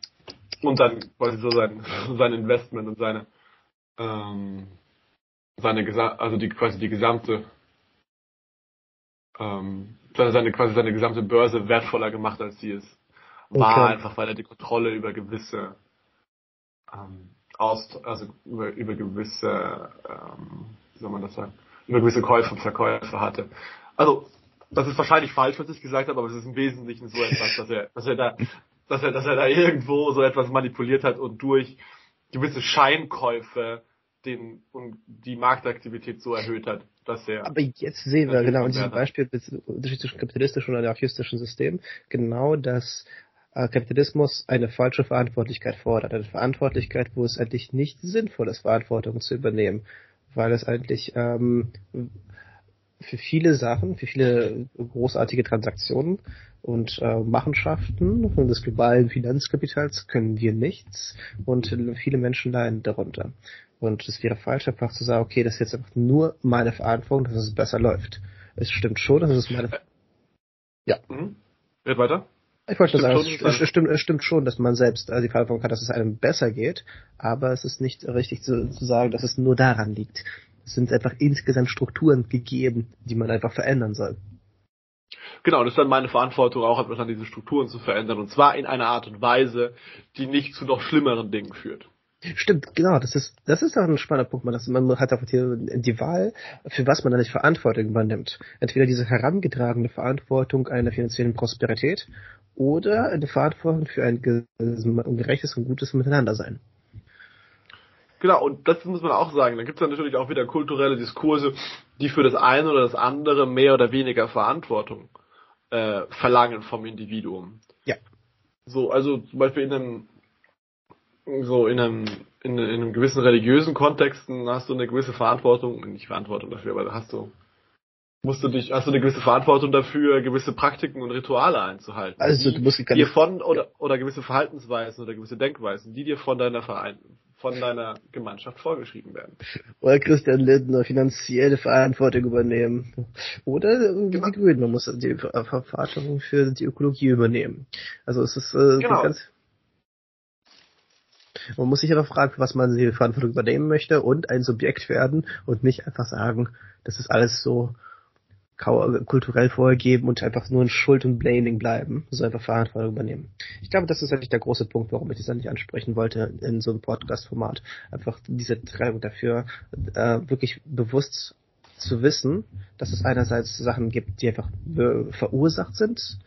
Und dann quasi so sein, sein Investment und seine, ähm, seine, also die, quasi die gesamte, ähm, seine, quasi seine gesamte Börse wertvoller gemacht, als sie es war, okay. einfach weil er die Kontrolle über gewisse ähm, aus, also über, über gewisse, ähm, wie soll man das sagen, über gewisse Käufe und Verkäufe hatte. Also, das ist wahrscheinlich falsch, was ich gesagt habe, aber es ist im Wesentlichen so etwas, dass er, dass er da, dass er, dass er da irgendwo so etwas manipuliert hat und durch gewisse Scheinkäufe den und die Marktaktivität so erhöht hat, dass er. Aber jetzt sehen wir genau in diesem Beispiel zwischen kapitalistischen und anarchistischen System genau, dass äh, Kapitalismus eine falsche Verantwortlichkeit fordert. Eine Verantwortlichkeit, wo es eigentlich nicht sinnvoll ist, Verantwortung zu übernehmen. Weil es eigentlich ähm, für viele Sachen, für viele großartige Transaktionen und äh, Machenschaften des globalen Finanzkapitals können wir nichts und viele Menschen leiden darunter. Und es wäre falsch, einfach zu sagen, okay, das ist jetzt einfach nur meine Verantwortung, dass es besser läuft. Es stimmt schon, dass es meine. Ja. Mhm. Red weiter. Ich wollte sagen, es, es, es, stimmt, es stimmt schon, dass man selbst also die Verantwortung hat, dass es einem besser geht, aber es ist nicht richtig zu, zu sagen, dass es nur daran liegt. Es sind einfach insgesamt Strukturen gegeben, die man einfach verändern soll. Genau, das ist dann meine Verantwortung auch, etwas an diese Strukturen zu verändern. Und zwar in einer Art und Weise, die nicht zu noch schlimmeren Dingen führt. Stimmt, genau, das ist, das ist auch ein spannender Punkt. Man, das, man hat einfach die, die Wahl, für was man dann nicht Verantwortung übernimmt. Entweder diese herangetragene Verantwortung einer finanziellen Prosperität oder eine Verantwortung für ein gerechtes und gutes Miteinandersein. Genau, und das muss man auch sagen. Da gibt es natürlich auch wieder kulturelle Diskurse, die für das eine oder das andere mehr oder weniger Verantwortung äh, verlangen vom Individuum. Ja. So, also zum Beispiel in einem so in einem in, in einem gewissen religiösen Kontexten hast du eine gewisse Verantwortung, nicht Verantwortung dafür, aber da hast du musst du dich, hast du eine gewisse Verantwortung dafür, gewisse Praktiken und Rituale einzuhalten. Also du musst dir von oder oder gewisse Verhaltensweisen oder gewisse Denkweisen, die dir von deiner Verein, von deiner Gemeinschaft vorgeschrieben werden. Oder Christian Lindner finanzielle Verantwortung übernehmen. Oder genau. die Grünen, man muss die Verantwortung für die Ökologie übernehmen. Also es ist äh, genau. ganz man muss sich aber fragen, was man die Verantwortung übernehmen möchte und ein Subjekt werden und nicht einfach sagen, das ist alles so kulturell vorgegeben und einfach nur in Schuld und Blaming bleiben, so einfach Verantwortung übernehmen. Ich glaube, das ist eigentlich der große Punkt, warum ich das nicht ansprechen wollte in so einem Podcast-Format. Einfach diese Trennung dafür, äh, wirklich bewusst zu wissen, dass es einerseits Sachen gibt, die einfach verursacht sind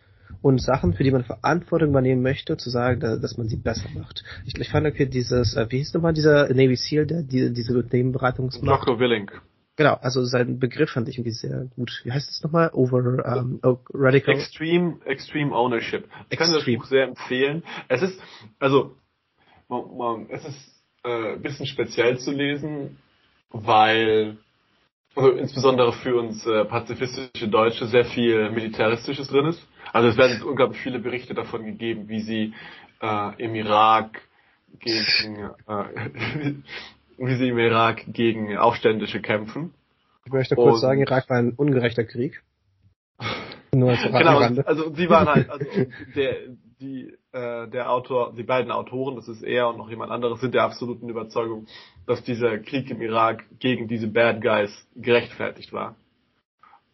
und Sachen, für die man Verantwortung übernehmen möchte, zu sagen, dass man sie besser macht. Ich, ich fand okay, dieses, äh, wie hieß nochmal dieser Navy SEAL, der die, diese Unternehmenberatungs Dr. Willing. Genau, also sein Begriff fand ich irgendwie sehr gut. Wie heißt das nochmal? Over um, oh, Radical Extreme Extreme Ownership. Ich Extreme. kann das Buch sehr empfehlen. Es ist also es ist äh, ein bisschen speziell zu lesen, weil also insbesondere für uns äh, pazifistische Deutsche sehr viel militäristisches drin ist. Also es werden unglaublich viele Berichte davon gegeben, wie sie äh, im Irak gegen äh, wie sie im Irak gegen Aufständische kämpfen. Ich möchte kurz und, sagen, Irak war ein ungerechter Krieg. Nur als genau, also sie waren halt, also der, die, äh, der Autor, die beiden Autoren, das ist er und noch jemand anderes, sind der absoluten Überzeugung, dass dieser Krieg im Irak gegen diese Bad Guys gerechtfertigt war.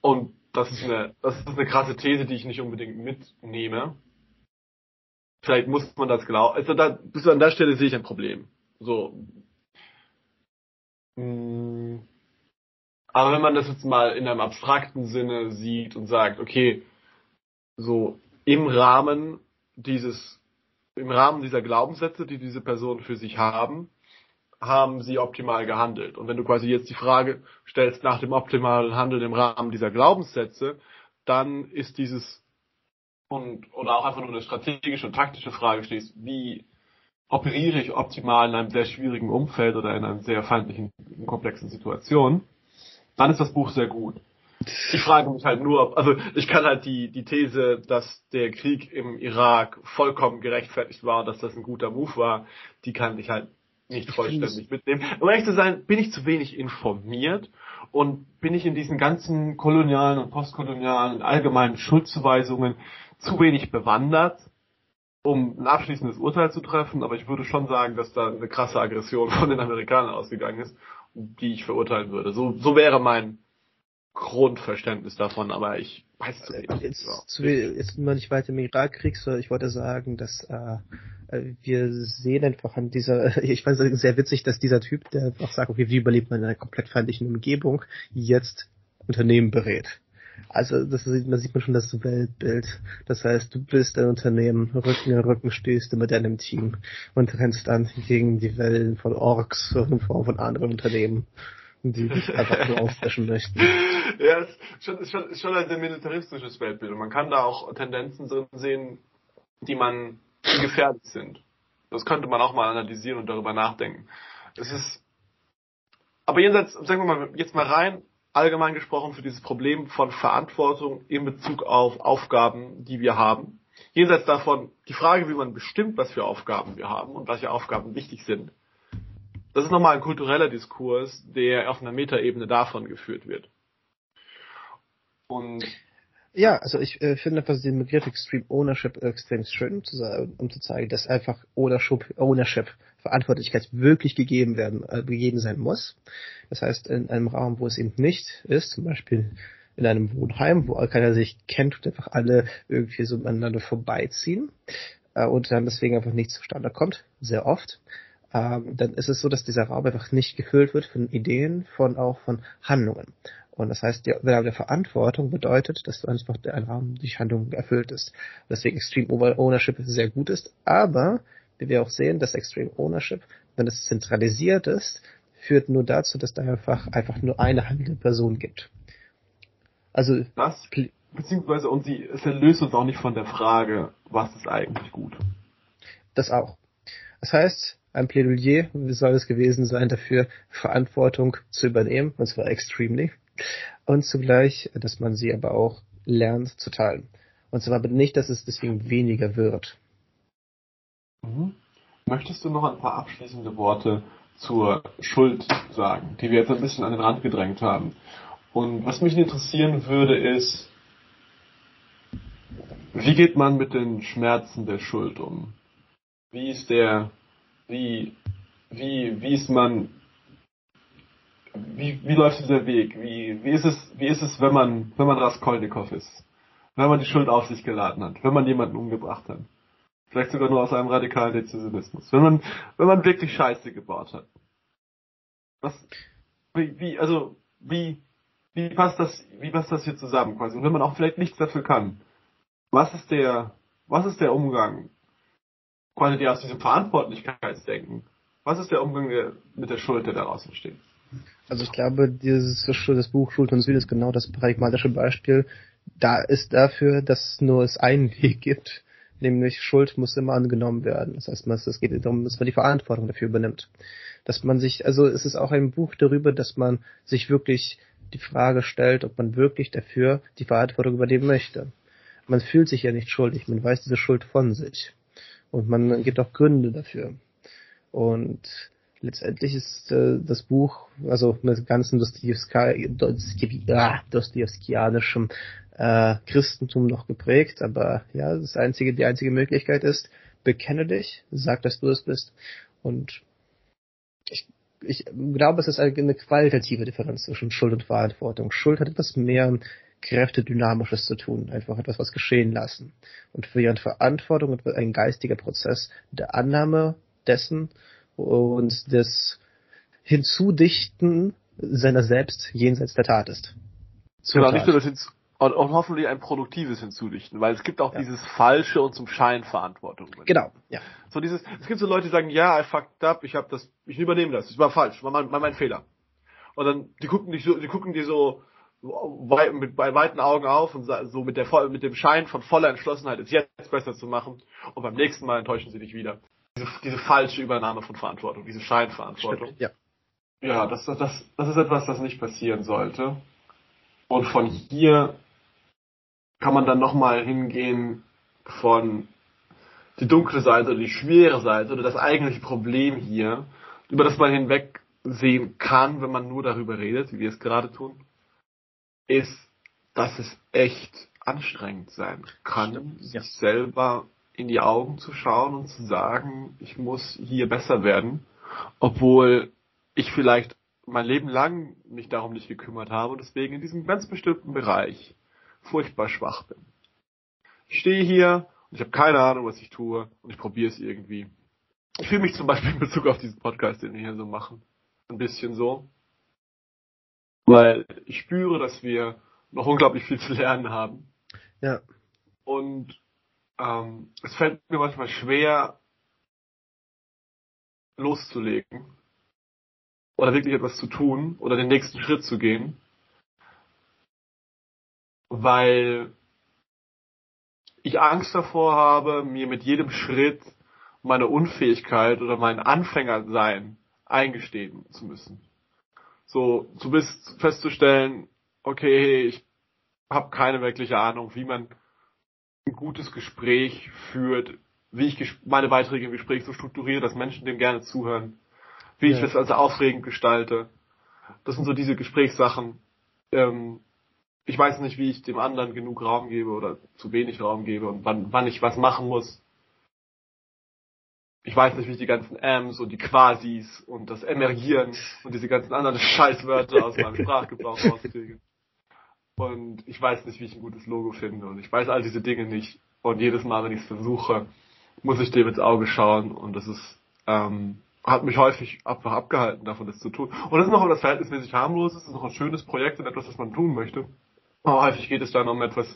Und das ist eine, das ist eine krasse These, die ich nicht unbedingt mitnehme. Vielleicht muss man das glauben. Also da, bis an der Stelle sehe ich ein Problem. So, hm. Aber wenn man das jetzt mal in einem abstrakten Sinne sieht und sagt, okay, so im Rahmen dieses, im Rahmen dieser Glaubenssätze, die diese Personen für sich haben, haben sie optimal gehandelt. Und wenn du quasi jetzt die Frage stellst nach dem optimalen Handeln im Rahmen dieser Glaubenssätze, dann ist dieses und oder auch einfach nur eine strategische und taktische Frage stehst, wie operiere ich optimal in einem sehr schwierigen Umfeld oder in einer sehr feindlichen, komplexen Situation, dann ist das Buch sehr gut. Ich frage mich halt nur, ob, also ich kann halt die, die These, dass der Krieg im Irak vollkommen gerechtfertigt war dass das ein guter Move war, die kann ich halt nicht vollständig mitnehmen. Um ehrlich zu sein, bin ich zu wenig informiert und bin ich in diesen ganzen kolonialen und postkolonialen allgemeinen Schuldzuweisungen zu wenig bewandert, um ein abschließendes Urteil zu treffen, aber ich würde schon sagen, dass da eine krasse Aggression von den Amerikanern ausgegangen ist, die ich verurteilen würde. So, so wäre mein Grundverständnis davon, aber ich weiß zu wenig. Jetzt, zu, jetzt mal nicht weiter im Irakkrieg, sondern ich wollte sagen, dass äh, äh wir sehen einfach an dieser, ich fand es sehr witzig, dass dieser Typ, der einfach sagt, okay, wie überlebt man in einer komplett feindlichen Umgebung, jetzt Unternehmen berät. Also das sieht, man sieht man schon das Weltbild. Das heißt, du bist ein Unternehmen, Rücken in Rücken stehst du mit deinem Team und rennst dann gegen die Wellen von Orks in Form von anderen Unternehmen, die dich einfach nur auffrischen möchten. Ja, es ist schon, ist schon, ist schon ein sehr militaristisches Weltbild und man kann da auch Tendenzen drin sehen, die man die gefährlich sind. Das könnte man auch mal analysieren und darüber nachdenken. Es ist aber jenseits, sagen wir mal, jetzt mal rein allgemein gesprochen für dieses Problem von Verantwortung in Bezug auf Aufgaben, die wir haben. Jenseits davon die Frage, wie man bestimmt, was für Aufgaben wir haben und welche Aufgaben wichtig sind. Das ist nochmal ein kultureller Diskurs, der auf einer Metaebene davon geführt wird. Und ja, also ich äh, finde einfach den Begriff Extreme Ownership extrem schön, um zu zeigen, dass einfach Ownership, Ownership, Verantwortlichkeit wirklich gegeben werden, äh, gegeben sein muss. Das heißt, in einem Raum, wo es eben nicht ist, zum Beispiel in einem Wohnheim, wo keiner sich kennt und einfach alle irgendwie so miteinander vorbeiziehen äh, und dann deswegen einfach nichts zustande kommt, sehr oft, ähm, dann ist es so, dass dieser Raum einfach nicht gefüllt wird von Ideen, von auch von Handlungen. Und das heißt, der, der Verantwortung bedeutet, dass du einfach ein Rahmen durch Handlungen erfüllt ist. Deswegen Extreme Ownership sehr gut ist. Aber, wie wir auch sehen, dass Extreme Ownership, wenn es zentralisiert ist, führt nur dazu, dass da einfach, einfach nur eine handelnde Person gibt. Also, das, beziehungsweise, und sie, es löst uns auch nicht von der Frage, was ist eigentlich gut. Das auch. Das heißt, ein Plädoyer soll es gewesen sein, dafür Verantwortung zu übernehmen, und zwar extremely und zugleich, dass man sie aber auch lernt zu teilen. Und zwar nicht, dass es deswegen weniger wird. Mhm. Möchtest du noch ein paar abschließende Worte zur Schuld sagen, die wir jetzt ein bisschen an den Rand gedrängt haben? Und was mich interessieren würde, ist, wie geht man mit den Schmerzen der Schuld um? Wie ist der, wie, wie, wie ist man wie, wie läuft dieser Weg? Wie, wie ist es, wie ist es, wenn man, wenn man Raskolnikow ist? Wenn man die Schuld auf sich geladen hat? Wenn man jemanden umgebracht hat? Vielleicht sogar nur aus einem radikalen Dezisionismus. Wenn man, wenn man wirklich Scheiße gebaut hat. Was, wie, wie, also, wie, wie passt das, wie passt das hier zusammen quasi? Und wenn man auch vielleicht nichts dafür kann, was ist der, was ist der Umgang? Quasi aus diesem Verantwortlichkeitsdenken. Was ist der Umgang mit der Schuld, der daraus entsteht? Also ich glaube, dieses das Buch Schuld und Süd ist genau das pragmatische Beispiel. Da ist dafür, dass nur es einen Weg gibt, nämlich Schuld muss immer angenommen werden. Das heißt, es geht darum, dass man die Verantwortung dafür übernimmt. Dass man sich, also es ist auch ein Buch darüber, dass man sich wirklich die Frage stellt, ob man wirklich dafür die Verantwortung übernehmen möchte. Man fühlt sich ja nicht schuldig, man weiß diese Schuld von sich. Und man gibt auch Gründe dafür. Und letztendlich ist äh, das Buch, also mit ganzen Dostoevskianischem äh, Christentum noch geprägt, aber ja, das einzige, die einzige Möglichkeit ist, bekenne dich, sag, dass du es bist. Und ich, ich glaube, es ist eine qualitative Differenz zwischen Schuld und Verantwortung. Schuld hat etwas mehr Kräftedynamisches zu tun, einfach etwas was geschehen lassen. Und während Verantwortung ein geistiger Prozess der Annahme dessen, und des Hinzudichten seiner selbst jenseits der Tat ist. Genau, nicht nur das Hinzu und, und hoffentlich ein produktives Hinzudichten, weil es gibt auch ja. dieses falsche und zum Schein Verantwortung. Genau, ja. So dieses, es gibt so Leute, die sagen, ja, I fucked up, ich habe das, ich übernehme das, das war falsch, war mein, war mein Fehler. Und dann, die gucken dich so, die gucken dir so weit, mit bei weiten Augen auf und so mit der mit dem Schein von voller Entschlossenheit, es jetzt besser zu machen. Und beim nächsten Mal enttäuschen sie dich wieder diese, diese falsche Übernahme von Verantwortung, diese Scheinverantwortung. Stimmt, ja. Ja, das, das, das ist etwas, das nicht passieren sollte. Und von hier kann man dann nochmal hingehen von die dunkle Seite oder die schwere Seite oder das eigentliche Problem hier, über das man hinwegsehen kann, wenn man nur darüber redet, wie wir es gerade tun, ist, dass es echt anstrengend sein kann, Stimmt, sich ja. selber in die Augen zu schauen und zu sagen, ich muss hier besser werden, obwohl ich vielleicht mein Leben lang mich darum nicht gekümmert habe und deswegen in diesem ganz bestimmten Bereich furchtbar schwach bin. Ich stehe hier und ich habe keine Ahnung, was ich tue und ich probiere es irgendwie. Ich fühle mich zum Beispiel in Bezug auf diesen Podcast, den wir hier so machen, ein bisschen so, weil ich spüre, dass wir noch unglaublich viel zu lernen haben. Ja. Und ähm, es fällt mir manchmal schwer, loszulegen oder wirklich etwas zu tun oder den nächsten Schritt zu gehen, weil ich Angst davor habe, mir mit jedem Schritt meine Unfähigkeit oder mein Anfängersein eingestehen zu müssen. So, du bist festzustellen, okay, ich habe keine wirkliche Ahnung, wie man ein gutes Gespräch führt, wie ich meine Beiträge im Gespräch so strukturiere, dass Menschen dem gerne zuhören, wie ja. ich das also aufregend gestalte. Das sind so diese Gesprächssachen. Ähm, ich weiß nicht, wie ich dem anderen genug Raum gebe oder zu wenig Raum gebe und wann, wann ich was machen muss. Ich weiß nicht, wie ich die ganzen Ms und die Quasis und das Emergieren und diese ganzen anderen Scheißwörter aus meinem Sprachgebrauch rauskriege. Und ich weiß nicht, wie ich ein gutes Logo finde. Und ich weiß all diese Dinge nicht. Und jedes Mal, wenn ich es versuche, muss ich dem ins Auge schauen. Und das ist, ähm, hat mich häufig einfach abgehalten, davon das zu tun. Und das ist noch das verhältnismäßig harmlos, es ist noch ein schönes Projekt und etwas, was man tun möchte. Aber häufig geht es dann um etwas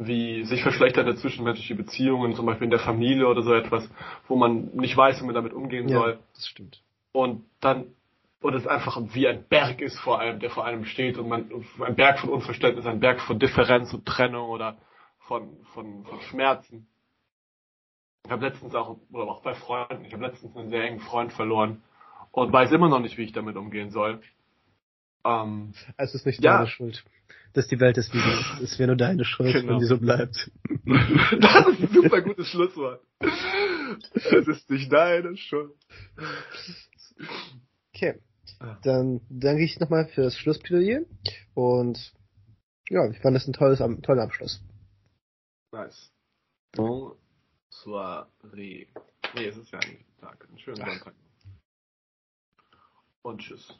wie sich verschlechternde zwischenmenschliche Beziehungen, zum Beispiel in der Familie oder so etwas, wo man nicht weiß, wie man damit umgehen ja, soll. Das stimmt. Und dann und es einfach wie ein Berg ist vor allem, der vor einem steht und man ein Berg von Unverständnis, ein Berg von Differenz und Trennung oder von von, von Schmerzen. Ich habe letztens auch oder auch bei Freunden, ich habe letztens einen sehr engen Freund verloren und weiß immer noch nicht, wie ich damit umgehen soll. Ähm, es ist nicht ja. deine Schuld, dass die Welt ist, wie ist. Es wäre nur deine Schuld, genau. wenn die so bleibt. das ist ein super gutes Schlusswort. Es ist nicht deine Schuld. Okay. Dann danke ich nochmal für das Schlussplädoyer und ja, ich fand das ein tolles, toller Abschluss. Nice. Bonsoiré. Nee, es ist ja eigentlich Tag. Einen schönen Sonntag. Und tschüss.